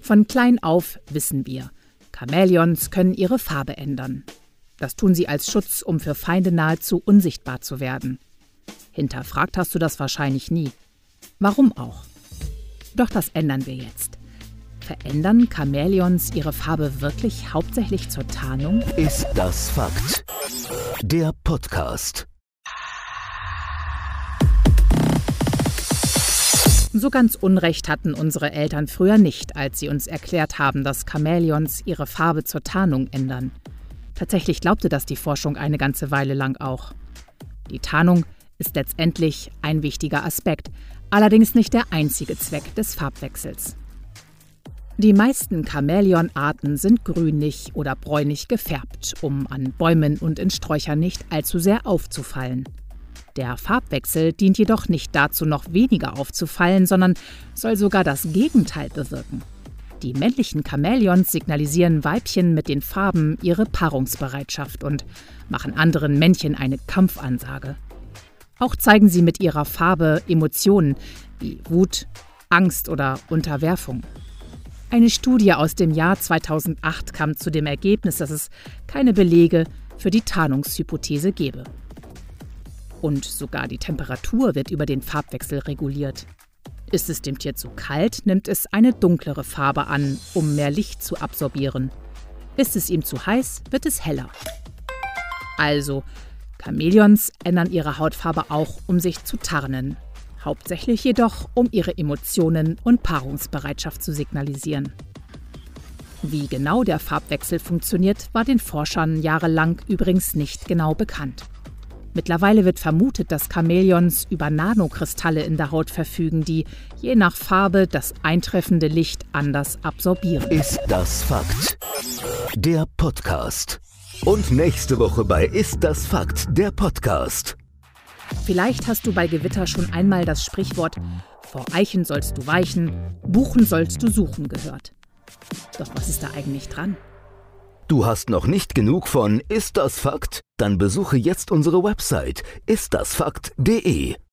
Von klein auf wissen wir, Chamäleons können ihre Farbe ändern. Das tun sie als Schutz, um für Feinde nahezu unsichtbar zu werden. Hinterfragt hast du das wahrscheinlich nie. Warum auch? Doch das ändern wir jetzt. Verändern Chamäleons ihre Farbe wirklich hauptsächlich zur Tarnung? Ist das Fakt? Der Podcast. So ganz Unrecht hatten unsere Eltern früher nicht, als sie uns erklärt haben, dass Chamäleons ihre Farbe zur Tarnung ändern. Tatsächlich glaubte das die Forschung eine ganze Weile lang auch. Die Tarnung ist letztendlich ein wichtiger Aspekt, allerdings nicht der einzige Zweck des Farbwechsels. Die meisten Chamäleonarten sind grünlich oder bräunlich gefärbt, um an Bäumen und in Sträuchern nicht allzu sehr aufzufallen. Der Farbwechsel dient jedoch nicht dazu, noch weniger aufzufallen, sondern soll sogar das Gegenteil bewirken. Die männlichen Chamäleons signalisieren Weibchen mit den Farben ihre Paarungsbereitschaft und machen anderen Männchen eine Kampfansage. Auch zeigen sie mit ihrer Farbe Emotionen wie Wut, Angst oder Unterwerfung. Eine Studie aus dem Jahr 2008 kam zu dem Ergebnis, dass es keine Belege für die Tarnungshypothese gebe. Und sogar die Temperatur wird über den Farbwechsel reguliert. Ist es dem Tier zu kalt, nimmt es eine dunklere Farbe an, um mehr Licht zu absorbieren. Ist es ihm zu heiß, wird es heller. Also, Chamäleons ändern ihre Hautfarbe auch, um sich zu tarnen, hauptsächlich jedoch, um ihre Emotionen und Paarungsbereitschaft zu signalisieren. Wie genau der Farbwechsel funktioniert, war den Forschern jahrelang übrigens nicht genau bekannt. Mittlerweile wird vermutet, dass Chamäleons über Nanokristalle in der Haut verfügen, die je nach Farbe das eintreffende Licht anders absorbieren. Ist das Fakt? Der Podcast. Und nächste Woche bei Ist das Fakt? Der Podcast. Vielleicht hast du bei Gewitter schon einmal das Sprichwort Vor Eichen sollst du weichen, Buchen sollst du suchen gehört. Doch was ist da eigentlich dran? Du hast noch nicht genug von Ist das Fakt? Dann besuche jetzt unsere Website istdasfakt.de.